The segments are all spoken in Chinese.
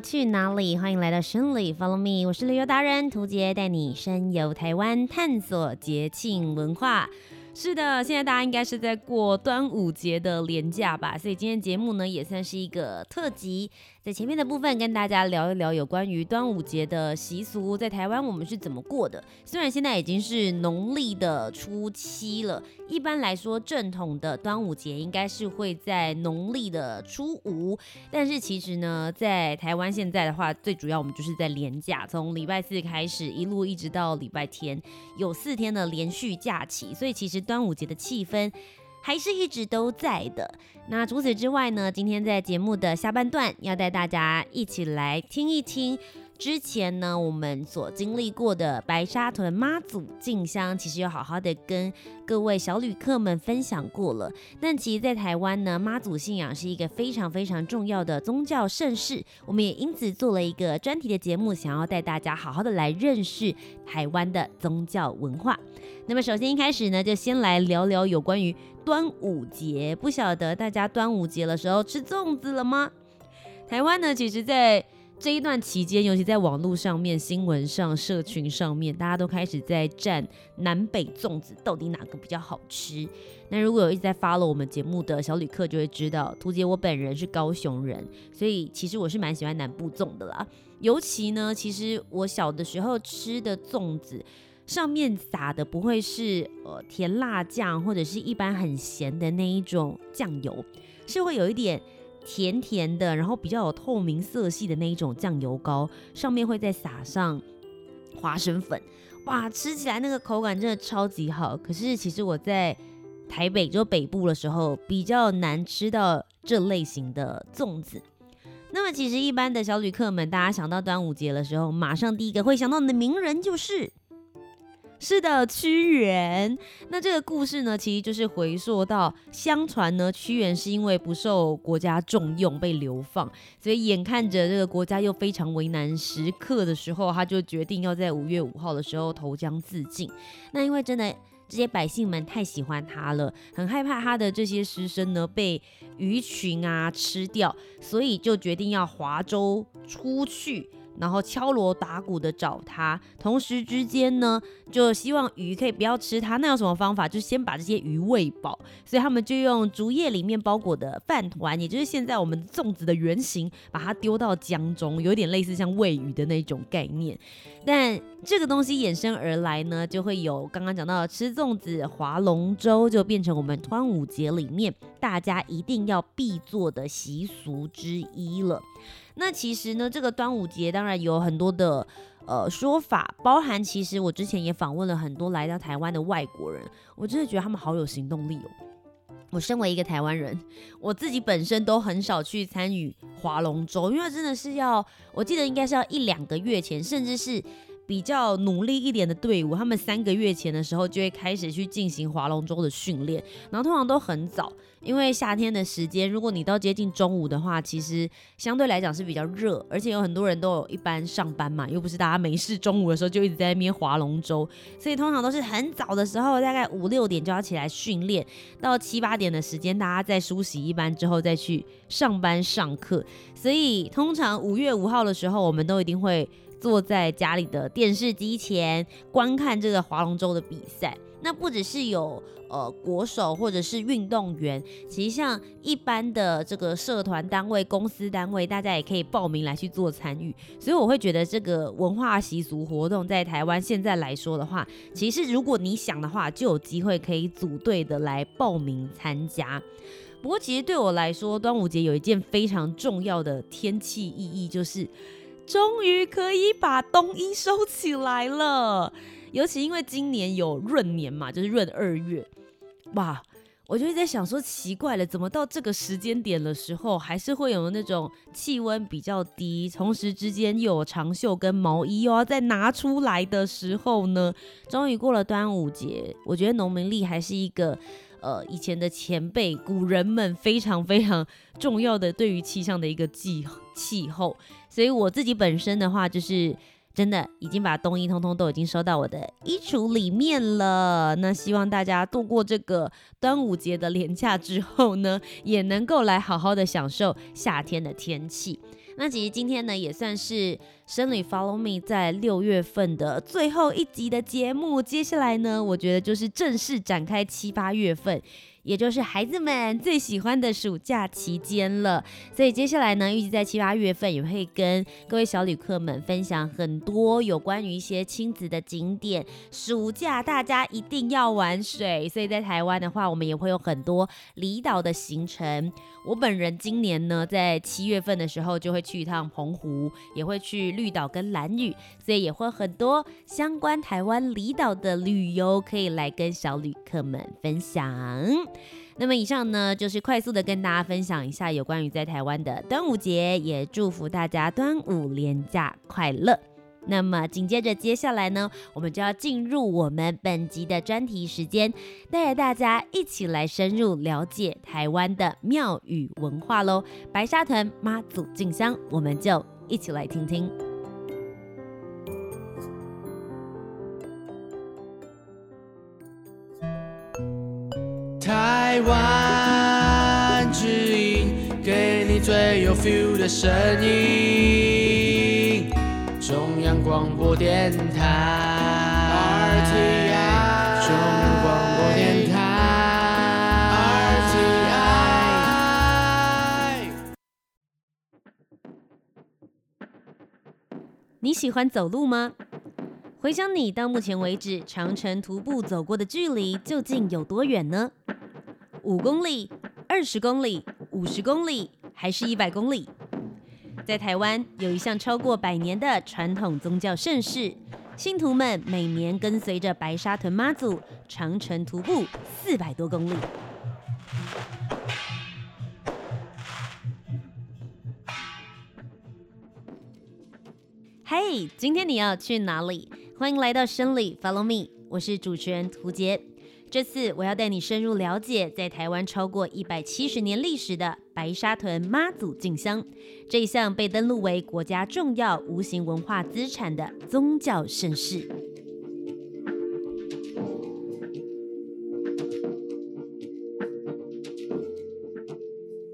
去哪里？欢迎来到生里，Follow me，我是旅游达人涂杰，带你深游台湾，探索节庆文化。是的，现在大家应该是在过端午节的连假吧，所以今天节目呢也算是一个特辑，在前面的部分跟大家聊一聊有关于端午节的习俗，在台湾我们是怎么过的。虽然现在已经是农历的初七了，一般来说正统的端午节应该是会在农历的初五，但是其实呢，在台湾现在的话，最主要我们就是在连假，从礼拜四开始一路一直到礼拜天，有四天的连续假期，所以其实。端午节的气氛还是一直都在的。那除此之外呢，今天在节目的下半段要带大家一起来听一听。之前呢，我们所经历过的白沙屯妈祖进香，其实有好好的跟各位小旅客们分享过了。但其实，在台湾呢，妈祖信仰是一个非常非常重要的宗教盛事。我们也因此做了一个专题的节目，想要带大家好好的来认识台湾的宗教文化。那么，首先一开始呢，就先来聊聊有关于端午节。不晓得大家端午节的时候吃粽子了吗？台湾呢，其实，在这一段期间，尤其在网络上面、新闻上、社群上面，大家都开始在战南北粽子到底哪个比较好吃。那如果有一直在发了我们节目的小旅客，就会知道，图姐我本人是高雄人，所以其实我是蛮喜欢南部粽的啦。尤其呢，其实我小的时候吃的粽子，上面撒的不会是呃甜辣酱，或者是一般很咸的那一种酱油，是会有一点。甜甜的，然后比较有透明色系的那一种酱油膏，上面会再撒上花生粉，哇，吃起来那个口感真的超级好。可是其实我在台北就北部的时候，比较难吃到这类型的粽子。那么其实一般的小旅客们，大家想到端午节的时候，马上第一个会想到的名人就是。是的，屈原。那这个故事呢，其实就是回溯到，相传呢，屈原是因为不受国家重用被流放，所以眼看着这个国家又非常为难时刻的时候，他就决定要在五月五号的时候投江自尽。那因为真的这些百姓们太喜欢他了，很害怕他的这些师生呢被鱼群啊吃掉，所以就决定要划舟出去。然后敲锣打鼓的找他，同时之间呢，就希望鱼可以不要吃它。那有什么方法？就先把这些鱼喂饱。所以他们就用竹叶里面包裹的饭团，也就是现在我们粽子的原型，把它丢到江中，有点类似像喂鱼的那种概念。但这个东西衍生而来呢，就会有刚刚讲到的吃粽子、划龙舟，就变成我们端午节里面大家一定要必做的习俗之一了。那其实呢，这个端午节当然有很多的呃说法，包含其实我之前也访问了很多来到台湾的外国人，我真的觉得他们好有行动力哦。我身为一个台湾人，我自己本身都很少去参与划龙舟，因为真的是要，我记得应该是要一两个月前，甚至是。比较努力一点的队伍，他们三个月前的时候就会开始去进行划龙舟的训练，然后通常都很早，因为夏天的时间，如果你到接近中午的话，其实相对来讲是比较热，而且有很多人都有一般上班嘛，又不是大家没事中午的时候就一直在那边划龙舟，所以通常都是很早的时候，大概五六点就要起来训练，到七八点的时间，大家在梳洗一番之后再去上班上课，所以通常五月五号的时候，我们都一定会。坐在家里的电视机前观看这个划龙舟的比赛，那不只是有呃国手或者是运动员，其实像一般的这个社团单位、公司单位，大家也可以报名来去做参与。所以我会觉得这个文化习俗活动在台湾现在来说的话，其实如果你想的话，就有机会可以组队的来报名参加。不过其实对我来说，端午节有一件非常重要的天气意义，就是。终于可以把冬衣收起来了，尤其因为今年有闰年嘛，就是闰二月，哇！我就在想说，奇怪了，怎么到这个时间点的时候，还是会有那种气温比较低，同时之间又有长袖跟毛衣又要再拿出来的时候呢？终于过了端午节，我觉得农民历还是一个，呃，以前的前辈古人们非常非常重要的对于气象的一个气气候，所以我自己本身的话就是。真的已经把冬衣通通都已经收到我的衣橱里面了。那希望大家度过这个端午节的连假之后呢，也能够来好好的享受夏天的天气。那其实今天呢，也算是生理 Follow Me 在六月份的最后一集的节目。接下来呢，我觉得就是正式展开七八月份。也就是孩子们最喜欢的暑假期间了，所以接下来呢，预计在七八月份也会跟各位小旅客们分享很多有关于一些亲子的景点。暑假大家一定要玩水，所以在台湾的话，我们也会有很多离岛的行程。我本人今年呢，在七月份的时候就会去一趟澎湖，也会去绿岛跟兰屿，所以也会很多相关台湾离岛的旅游可以来跟小旅客们分享。那么以上呢，就是快速的跟大家分享一下有关于在台湾的端午节，也祝福大家端午连假快乐。那么紧接着接下来呢，我们就要进入我们本集的专题时间，带着大家一起来深入了解台湾的庙宇文化喽。白沙屯妈祖进香，我们就一起来听听。台湾之音，给你最有 feel 的声音。中央广播电台。中央广播电台。你喜欢走路吗？回想你到目前为止长城徒步走过的距离究竟有多远呢？五公里、二十公里、五十公里，还是一百公里？在台湾有一项超过百年的传统宗教盛事，信徒们每年跟随着白沙屯妈祖长程徒步四百多公里。嘿，今天你要去哪里？欢迎来到生理，Follow me，我是主持人屠洁。这次我要带你深入了解，在台湾超过一百七十年历史的白沙屯妈祖进香，这一项被登录为国家重要无形文化资产的宗教盛事。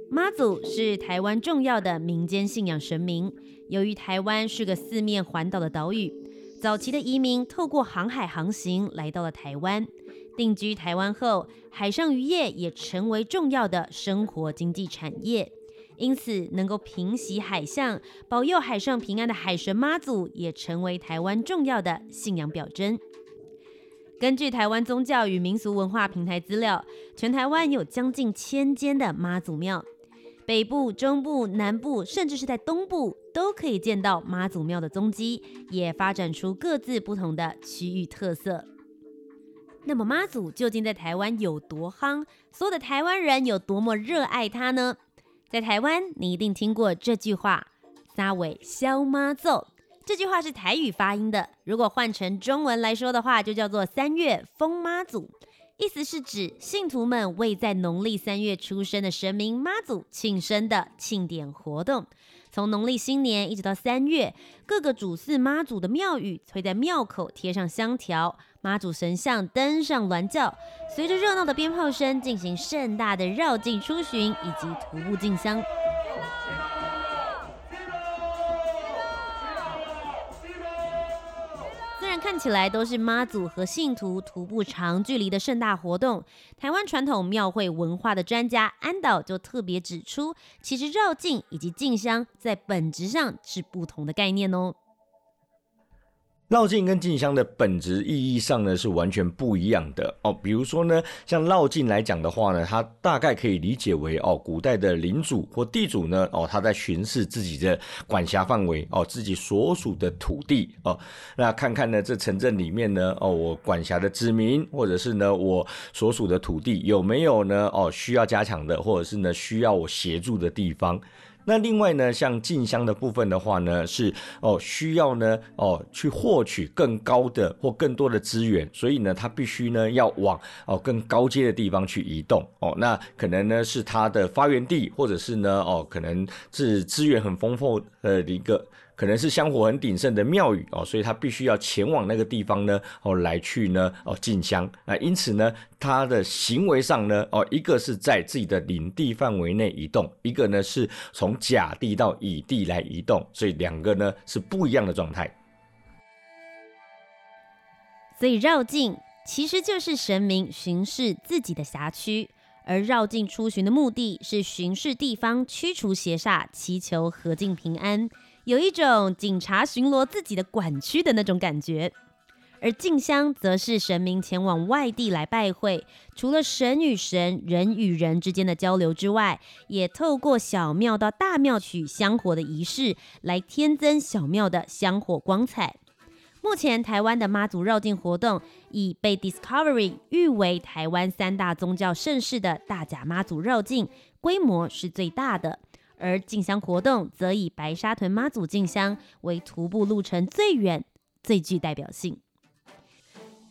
妈祖是台湾重要的民间信仰神明，由于台湾是个四面环岛的岛屿，早期的移民透过航海航行来到了台湾。定居台湾后，海上渔业也成为重要的生活经济产业，因此能够平息海象、保佑海上平安的海神妈祖，也成为台湾重要的信仰表征。根据台湾宗教与民俗文化平台资料，全台湾有将近千间的妈祖庙，北部、中部、南部，甚至是在东部，都可以见到妈祖庙的踪迹，也发展出各自不同的区域特色。那么妈祖究竟在台湾有多夯？所有的台湾人有多么热爱他呢？在台湾，你一定听过这句话：“三尾消妈祖”。这句话是台语发音的，如果换成中文来说的话，就叫做“三月封妈祖”，意思是指信徒们为在农历三月出生的神明妈祖庆生的庆典活动。从农历新年一直到三月，各个主祀妈祖的庙宇会在庙口贴上香条，妈祖神像登上銮轿，随着热闹的鞭炮声进行盛大的绕境出巡以及徒步进香。看起来都是妈祖和信徒徒步长距离的盛大活动。台湾传统庙会文化的专家安导就特别指出，其实绕境以及进香在本质上是不同的概念哦。绕境跟进香的本质意义上呢是完全不一样的哦。比如说呢，像绕境来讲的话呢，它大概可以理解为哦，古代的领主或地主呢哦，他在巡视自己的管辖范围哦，自己所属的土地哦，那看看呢这城镇里面呢哦，我管辖的子民或者是呢我所属的土地有没有呢哦需要加强的，或者是呢需要我协助的地方。那另外呢，像进香的部分的话呢，是哦需要呢哦去获取更高的或更多的资源，所以呢，它必须呢要往哦更高阶的地方去移动哦。那可能呢是它的发源地，或者是呢哦可能是资源很丰富的一个。可能是香火很鼎盛的庙宇哦，所以他必须要前往那个地方呢哦来去呢哦进香那，因此呢他的行为上呢哦一个是在自己的领地范围内移动，一个呢是从甲地到乙地来移动，所以两个呢是不一样的状态。所以绕境其实就是神明巡视自己的辖区，而绕境出巡的目的是巡视地方，驱除邪煞，祈求和境平安。有一种警察巡逻自己的管区的那种感觉，而静香则是神明前往外地来拜会，除了神与神、人与人之间的交流之外，也透过小庙到大庙取香火的仪式，来添增小庙的香火光彩。目前台湾的妈祖绕境活动，已被 Discovery 誉为台湾三大宗教盛事的大甲妈祖绕境，规模是最大的。而进香活动则以白沙屯妈祖进香为徒步路程最远、最具代表性。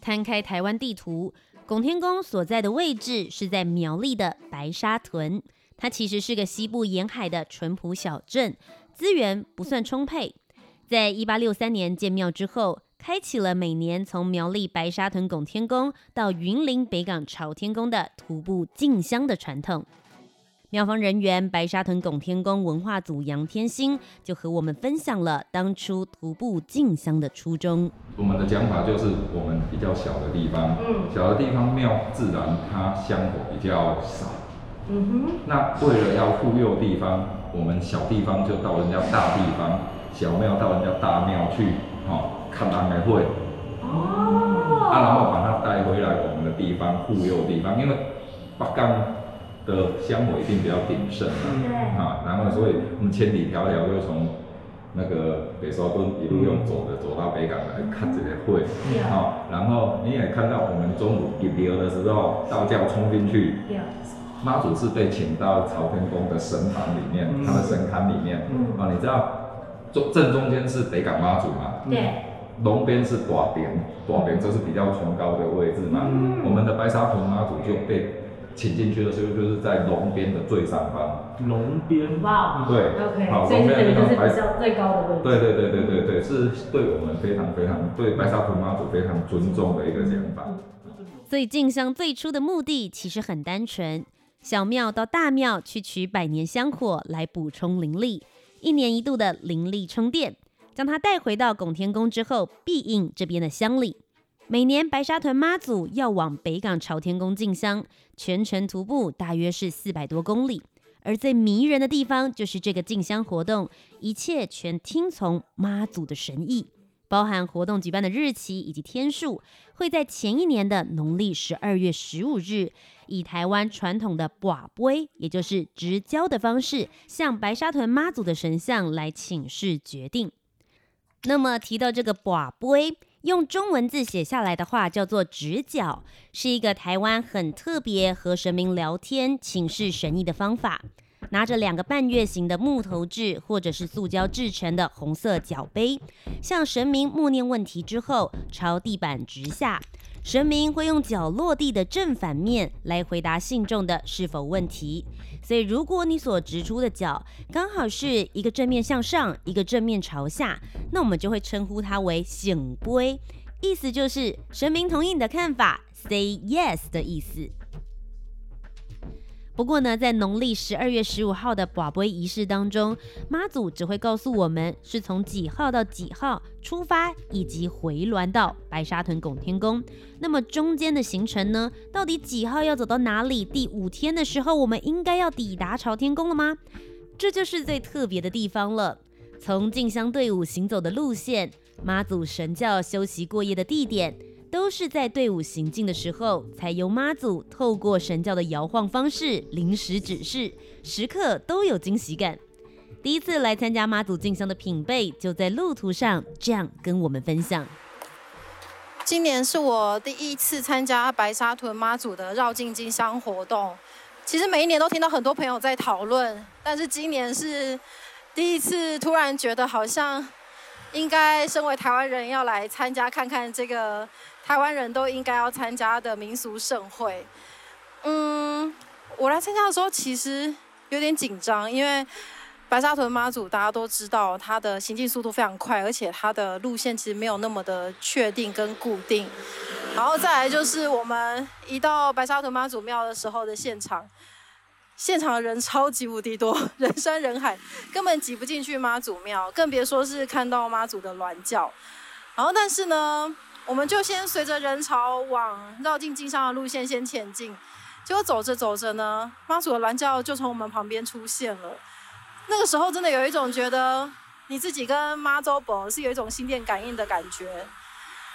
摊开台湾地图，拱天宫所在的位置是在苗栗的白沙屯，它其实是个西部沿海的淳朴小镇，资源不算充沛。在一八六三年建庙之后，开启了每年从苗栗白沙屯拱天宫到云林北港朝天宫的徒步进香的传统。庙方人员白沙屯拱天宫文化组杨天星就和我们分享了当初徒步进香的初衷。我们的讲法就是，我们比较小的地方，嗯，小的地方庙自然它香火比较少，嗯哼。那为了要护佑地方，我们小地方就到人家大地方，小庙到人家大庙去，哦，看安排会，哦，啊，然后把它带回来我们的地方护佑地方，因为北港。的香火一定比较鼎盛啊，嗯、啊，然后所以我们千里迢迢又从那个北沙屯一路用走的走到北港来看这个会，嗯、啊，然后你也看到我们中午入庙的时候，道教冲进去，妈祖是被请到朝天宫的神房里面，嗯、他的神龛里面，嗯、啊，你知道中正中间是北港妈祖嘛？对，龙边是大殿，大殿就是比较崇高的位置嘛，嗯、我们的白沙屯妈祖就被。请进去的时候，就是在龙边的最上方。龙边，哇，对，OK，好，所以这里就是比较最高的位置。对对对对对对，是对我们非常非常对白沙屯妈祖非常尊重的一个讲法。所以进香最初的目的其实很单纯，小庙到大庙去取百年香火来补充灵力，一年一度的灵力充电，将它带回到拱天宫之后，庇应这边的乡里。每年白沙屯妈祖要往北港朝天宫进香，全程徒步大约是四百多公里。而最迷人的地方就是这个进香活动，一切全听从妈祖的神意，包含活动举办的日期以及天数，会在前一年的农历十二月十五日，以台湾传统的寡杯，也就是直交的方式，向白沙屯妈祖的神像来请示决定。那么提到这个寡杯。用中文字写下来的话叫做“直角”，是一个台湾很特别和神明聊天、请示神意的方法。拿着两个半月形的木头制或者是塑胶制成的红色角杯，向神明默念问题之后，朝地板直下。神明会用脚落地的正反面来回答信众的是否问题。所以，如果你所指出的脚刚好是一个正面向上，一个正面朝下，那我们就会称呼它为醒龟，意思就是神明同意你的看法，say yes 的意思。不过呢，在农历十二月十五号的跋杯仪式当中，妈祖只会告诉我们是从几号到几号出发，以及回銮到白沙屯拱天宫。那么中间的行程呢，到底几号要走到哪里？第五天的时候，我们应该要抵达朝天宫了吗？这就是最特别的地方了。从进香队伍行走的路线，妈祖神轿休息过夜的地点，都是在队伍行进的时候，才由妈祖透过神轿的摇晃方式临时指示，时刻都有惊喜感。第一次来参加妈祖进香的品贝，就在路途上这样跟我们分享。今年是我第一次参加白沙屯妈祖的绕境进香活动。其实每一年都听到很多朋友在讨论，但是今年是第一次突然觉得好像应该身为台湾人要来参加看看这个台湾人都应该要参加的民俗盛会。嗯，我来参加的时候其实有点紧张，因为。白沙屯妈祖，大家都知道，它的行进速度非常快，而且它的路线其实没有那么的确定跟固定。然后再来就是我们一到白沙屯妈祖庙的时候的现场，现场的人超级无敌多，人山人海，根本挤不进去妈祖庙，更别说是看到妈祖的銮轿。然后但是呢，我们就先随着人潮往绕境进香的路线先前进，结果走着走着呢，妈祖的銮轿就从我们旁边出现了。那个时候真的有一种觉得你自己跟妈祖本是有一种心电感应的感觉，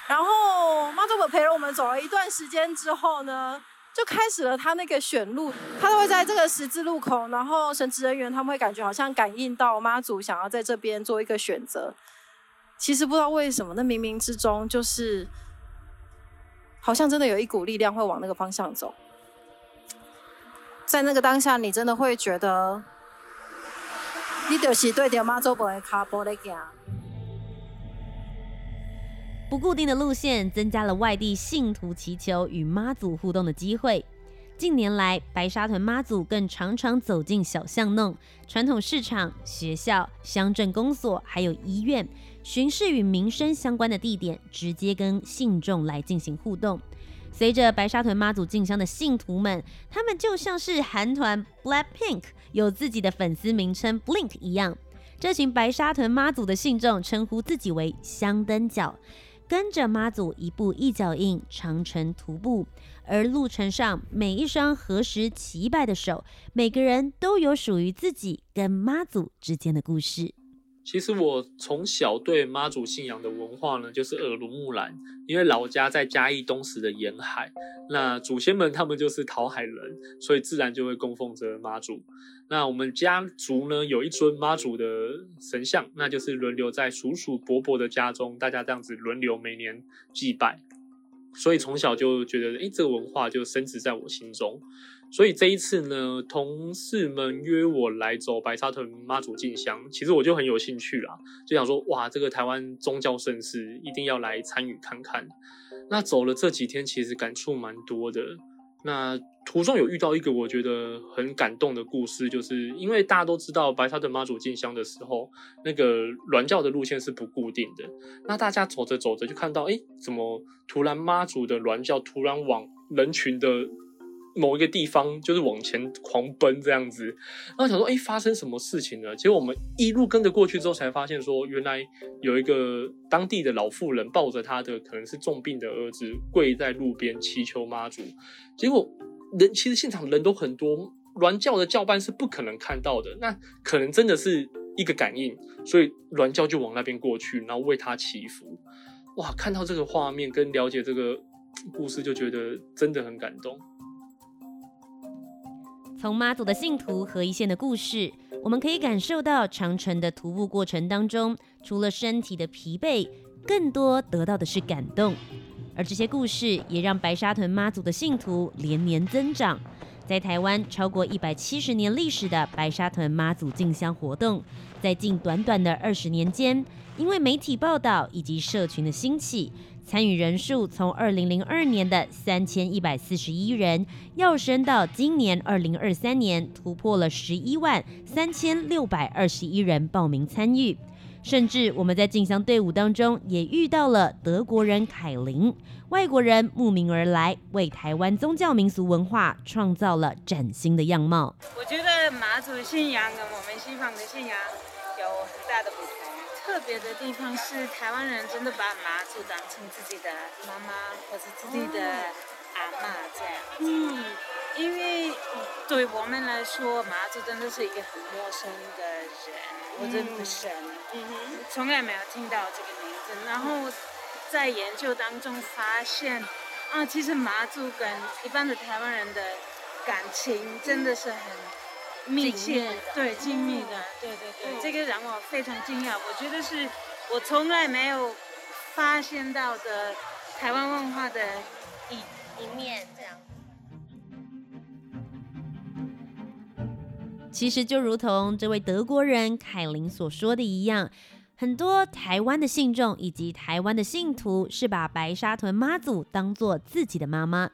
然后妈祖本陪了我们走了一段时间之后呢，就开始了他那个选路，他都会在这个十字路口，然后神职人员他们会感觉好像感应到妈祖想要在这边做一个选择，其实不知道为什么，那冥冥之中就是好像真的有一股力量会往那个方向走，在那个当下，你真的会觉得。你就是对着妈祖婆的脚步在走。不固定的路线增加了外地信徒祈求与妈祖互动的机会。近年来，白沙屯妈祖更常常走进小巷弄、传统市场、学校、乡镇公所，还有医院，巡视与民生相关的地点，直接跟信众来进行互动。随着白沙屯妈祖进香的信徒们，他们就像是韩团 BLACKPINK 有自己的粉丝名称 Blink 一样。这群白沙屯妈祖的信众称呼自己为香灯脚，跟着妈祖一步一脚印长程徒步，而路程上每一双合十祈拜的手，每个人都有属于自己跟妈祖之间的故事。其实我从小对妈祖信仰的文化呢，就是耳濡目染。因为老家在嘉义东石的沿海，那祖先们他们就是讨海人，所以自然就会供奉着妈祖。那我们家族呢，有一尊妈祖的神像，那就是轮流在叔叔伯伯的家中，大家这样子轮流每年祭拜。所以从小就觉得，诶，这个文化就深植在我心中。所以这一次呢，同事们约我来走白沙屯妈祖进香，其实我就很有兴趣啦，就想说，哇，这个台湾宗教盛事，一定要来参与看看。那走了这几天，其实感触蛮多的。那途中有遇到一个我觉得很感动的故事，就是因为大家都知道白沙屯妈祖进香的时候，那个銮轿的路线是不固定的。那大家走着走着就看到，哎，怎么突然妈祖的銮轿突然往人群的某一个地方就是往前狂奔这样子，然后想说，哎，发生什么事情了？结果我们一路跟着过去之后，才发现说，原来有一个当地的老妇人抱着她的可能是重病的儿子，跪在路边祈求妈祖。结果人其实现场人都很多，銮轿的教班是不可能看到的，那可能真的是一个感应，所以銮轿就往那边过去，然后为他祈福。哇，看到这个画面跟了解这个故事，就觉得真的很感动。从妈祖的信徒和一线的故事，我们可以感受到长城的徒步过程当中，除了身体的疲惫，更多得到的是感动。而这些故事也让白沙屯妈祖的信徒连年增长。在台湾超过一百七十年历史的白沙屯妈祖进香活动，在近短短的二十年间，因为媒体报道以及社群的兴起。参与人数从二零零二年的三千一百四十一人，跃升到今年二零二三年突破了十一万三千六百二十一人报名参与。甚至我们在进香队伍当中也遇到了德国人凯琳，外国人慕名而来，为台湾宗教民俗文化创造了崭新的样貌。我觉得马祖信仰跟我们西方的信仰。特别的地方是，台湾人真的把妈祖当成自己的妈妈或者自己的阿妈这样。嗯，因为对我们来说，妈祖真的是一个很陌生的人或者神。嗯哼，从来没有听到这个名字。然后在研究当中发现，啊，其实马祖跟一般的台湾人的感情真的是很密切，对，精密的，对对对，嗯、这个让我非常惊讶。我觉得是我从来没有发现到的台湾文化的一一面，这样。其实就如同这位德国人凯琳所说的一样，很多台湾的信众以及台湾的信徒是把白沙屯妈祖当做自己的妈妈。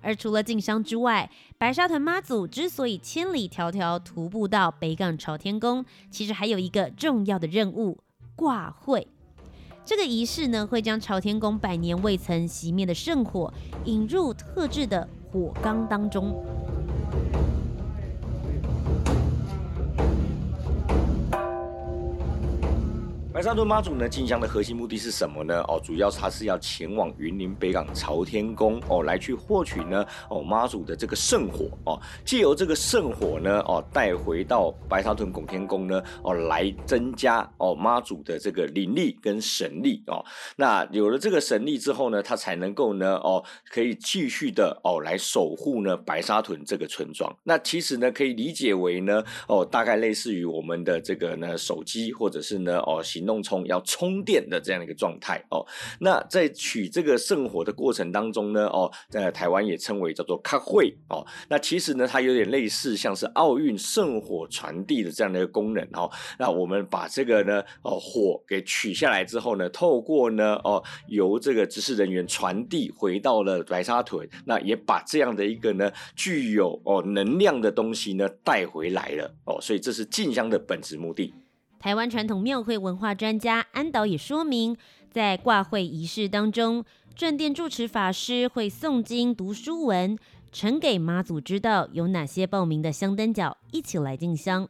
而除了进香之外，白沙屯妈祖之所以千里迢迢徒步到北港朝天宫，其实还有一个重要的任务——挂会。这个仪式呢，会将朝天宫百年未曾熄灭的圣火引入特制的火缸当中。白沙屯妈祖呢，进香的核心目的是什么呢？哦，主要它是要前往云林北港朝天宫哦，来去获取呢哦妈祖的这个圣火哦，借由这个圣火呢哦带回到白沙屯拱天宫呢哦，来增加哦妈祖的这个灵力跟神力哦。那有了这个神力之后呢，它才能够呢哦可以继续的哦来守护呢白沙屯这个村庄。那其实呢可以理解为呢哦大概类似于我们的这个呢手机或者是呢哦行。弄充要充电的这样的一个状态哦，那在取这个圣火的过程当中呢，哦，在台湾也称为叫做开会哦，那其实呢，它有点类似像是奥运圣火传递的这样的一个功能哦。那我们把这个呢，哦，火给取下来之后呢，透过呢，哦，由这个执事人员传递回到了白沙屯，那也把这样的一个呢，具有哦能量的东西呢带回来了哦，所以这是进香的本质目的。台湾传统庙会文化专家安导也说明，在挂会仪式当中，正殿住持法师会诵经读书文，呈给妈祖知道有哪些报名的香灯脚一起来进香，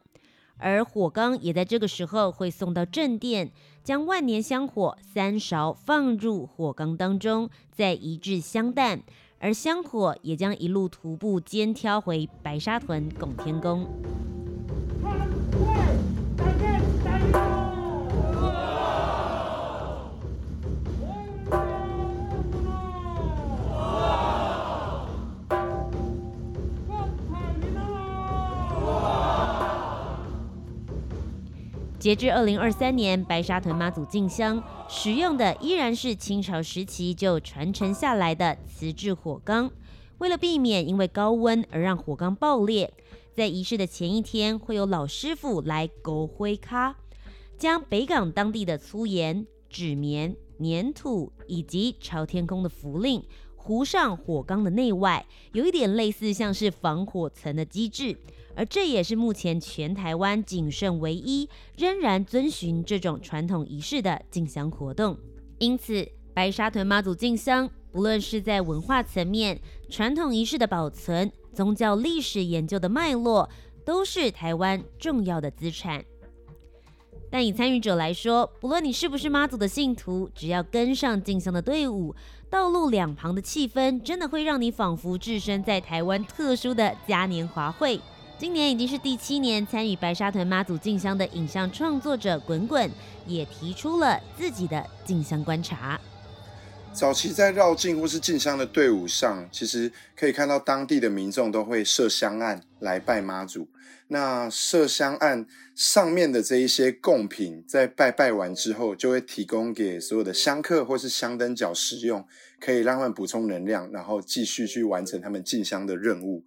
而火缸也在这个时候会送到正殿，将万年香火三勺放入火缸当中，再移至香担，而香火也将一路徒步肩挑回白沙屯拱天宫。截至二零二三年，白沙屯妈祖进香使用的依然是清朝时期就传承下来的瓷制火缸。为了避免因为高温而让火缸爆裂，在仪式的前一天，会有老师傅来勾灰咖，将北港当地的粗盐、纸棉、粘土以及朝天宫的符令糊上火缸的内外，有一点类似像是防火层的机制。而这也是目前全台湾仅剩唯一仍然遵循这种传统仪式的进香活动。因此，白沙屯妈祖进香，不论是在文化层面、传统仪式的保存、宗教历史研究的脉络，都是台湾重要的资产。但以参与者来说，不论你是不是妈祖的信徒，只要跟上进香的队伍，道路两旁的气氛真的会让你仿佛置身在台湾特殊的嘉年华会。今年已经是第七年参与白沙屯妈祖进香的影像创作者滚滚，也提出了自己的进香观察。早期在绕境或是进香的队伍上，其实可以看到当地的民众都会设香案来拜妈祖。那设香案上面的这一些贡品，在拜拜完之后，就会提供给所有的香客或是香灯脚使用，可以让他们补充能量，然后继续去完成他们进香的任务。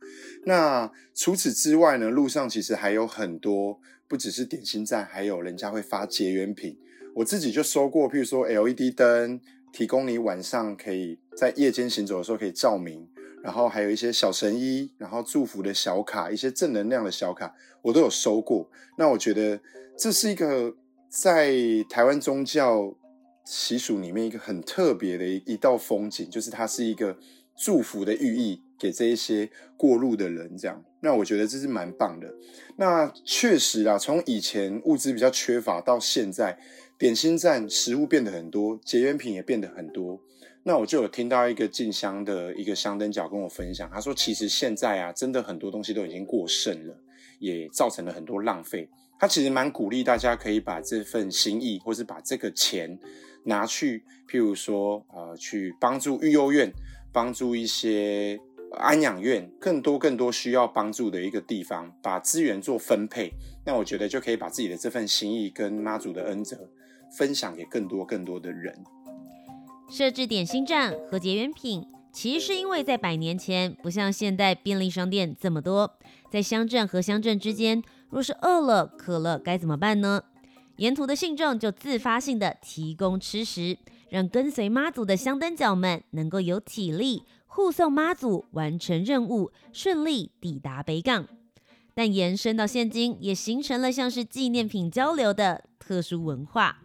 那除此之外呢，路上其实还有很多，不只是点心站，还有人家会发结缘品。我自己就收过，譬如说 LED 灯，提供你晚上可以在夜间行走的时候可以照明。然后还有一些小神医，然后祝福的小卡，一些正能量的小卡，我都有收过。那我觉得这是一个在台湾宗教习俗里面一个很特别的一一道风景，就是它是一个祝福的寓意给这一些过路的人。这样，那我觉得这是蛮棒的。那确实啊，从以前物资比较缺乏到现在，点心站食物变得很多，结缘品也变得很多。那我就有听到一个进香的一个香灯脚跟我分享，他说其实现在啊，真的很多东西都已经过剩了，也造成了很多浪费。他其实蛮鼓励大家可以把这份心意，或是把这个钱拿去，譬如说，呃，去帮助育幼院，帮助一些安养院，更多更多需要帮助的一个地方，把资源做分配，那我觉得就可以把自己的这份心意跟妈祖的恩泽分享给更多更多的人。设置点心站和结缘品，其实是因为在百年前，不像现代便利商店这么多，在乡镇和乡镇之间，若是饿了渴了该怎么办呢？沿途的信众就自发性的提供吃食，让跟随妈祖的香灯脚们能够有体力护送妈祖完成任务，顺利抵达北港。但延伸到现今，也形成了像是纪念品交流的特殊文化。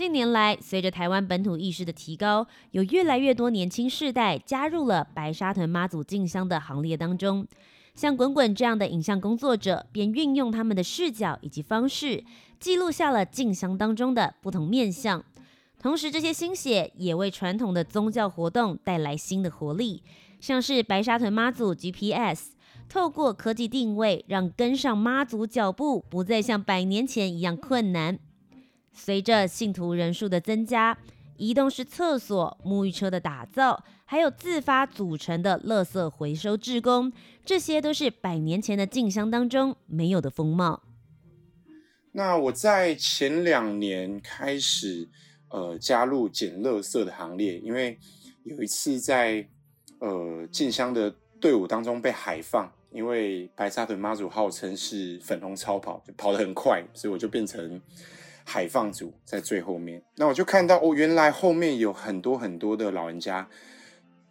近年来，随着台湾本土意识的提高，有越来越多年轻世代加入了白沙屯妈祖进香的行列当中。像滚滚这样的影像工作者，便运用他们的视角以及方式，记录下了进香当中的不同面向。同时，这些心血也为传统的宗教活动带来新的活力。像是白沙屯妈祖 GPS，透过科技定位，让跟上妈祖脚步不再像百年前一样困难。随着信徒人数的增加，移动式厕所、沐浴车的打造，还有自发组成的垃圾回收志工，这些都是百年前的进香当中没有的风貌。那我在前两年开始，呃，加入捡垃圾的行列，因为有一次在呃静香的队伍当中被海放，因为白沙屯妈祖号称是粉红超跑，就跑得很快，所以我就变成。海放组在最后面，那我就看到哦，原来后面有很多很多的老人家，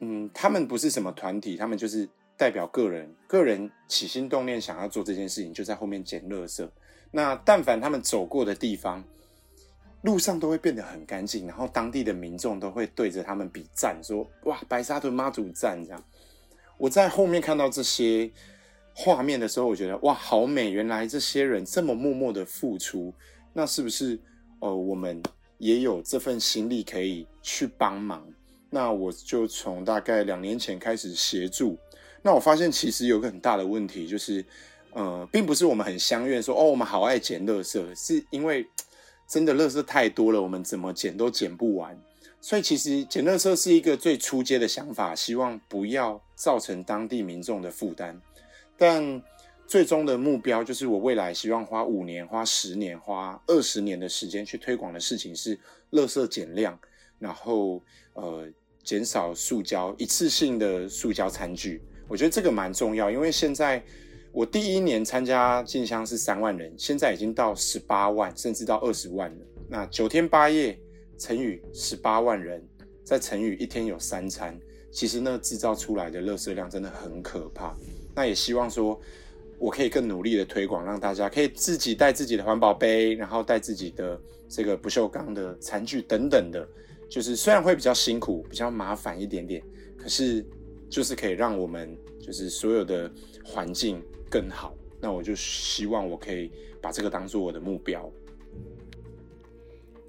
嗯，他们不是什么团体，他们就是代表个人，个人起心动念想要做这件事情，就在后面捡垃圾。那但凡他们走过的地方，路上都会变得很干净，然后当地的民众都会对着他们比赞，说哇，白沙屯妈祖赞这样。我在后面看到这些画面的时候，我觉得哇，好美，原来这些人这么默默的付出。那是不是，呃，我们也有这份心力可以去帮忙？那我就从大概两年前开始协助。那我发现其实有个很大的问题，就是，呃，并不是我们很相愿说，哦，我们好爱捡垃圾，是因为 真的垃圾太多了，我们怎么捡都捡不完。所以其实捡垃圾是一个最初阶的想法，希望不要造成当地民众的负担，但。最终的目标就是我未来希望花五年、花十年、花二十年的时间去推广的事情是垃圾减量，然后呃减少塑胶一次性的塑胶餐具。我觉得这个蛮重要，因为现在我第一年参加进香是三万人，现在已经到十八万，甚至到二十万了。那九天八夜乘以十八万人，再乘以一天有三餐，其实那制造出来的垃圾量真的很可怕。那也希望说。我可以更努力的推广，让大家可以自己带自己的环保杯，然后带自己的这个不锈钢的餐具等等的。就是虽然会比较辛苦，比较麻烦一点点，可是就是可以让我们就是所有的环境更好。那我就希望我可以把这个当做我的目标。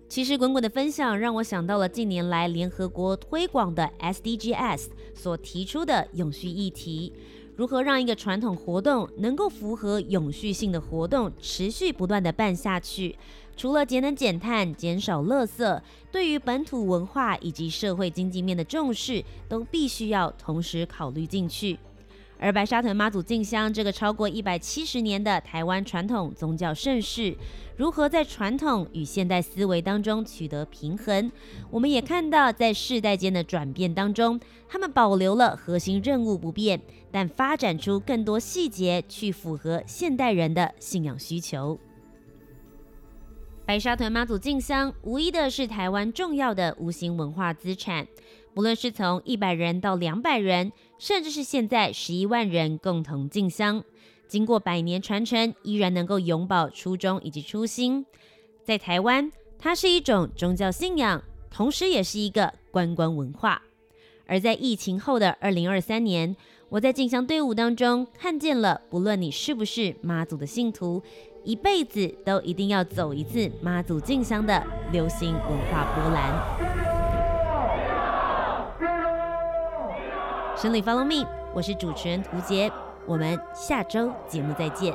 其实滚滚的分享让我想到了近年来联合国推广的 SDGs 所提出的永续议题。如何让一个传统活动能够符合永续性的活动持续不断的办下去？除了节能减碳、减少垃圾，对于本土文化以及社会经济面的重视，都必须要同时考虑进去。而白沙屯妈祖进香这个超过一百七十年的台湾传统宗教盛事，如何在传统与现代思维当中取得平衡？我们也看到，在世代间的转变当中，他们保留了核心任务不变，但发展出更多细节去符合现代人的信仰需求。白沙屯妈祖进香，无疑的是台湾重要的无形文化资产。无论是从一百人到两百人，甚至是现在十一万人共同进香，经过百年传承，依然能够永葆初衷以及初心。在台湾，它是一种宗教信仰，同时也是一个观光文化。而在疫情后的二零二三年，我在进香队伍当中看见了，不论你是不是妈祖的信徒，一辈子都一定要走一次妈祖进香的流行文化波澜。生理 Follow Me，我是主持人吴杰，我们下周节目再见。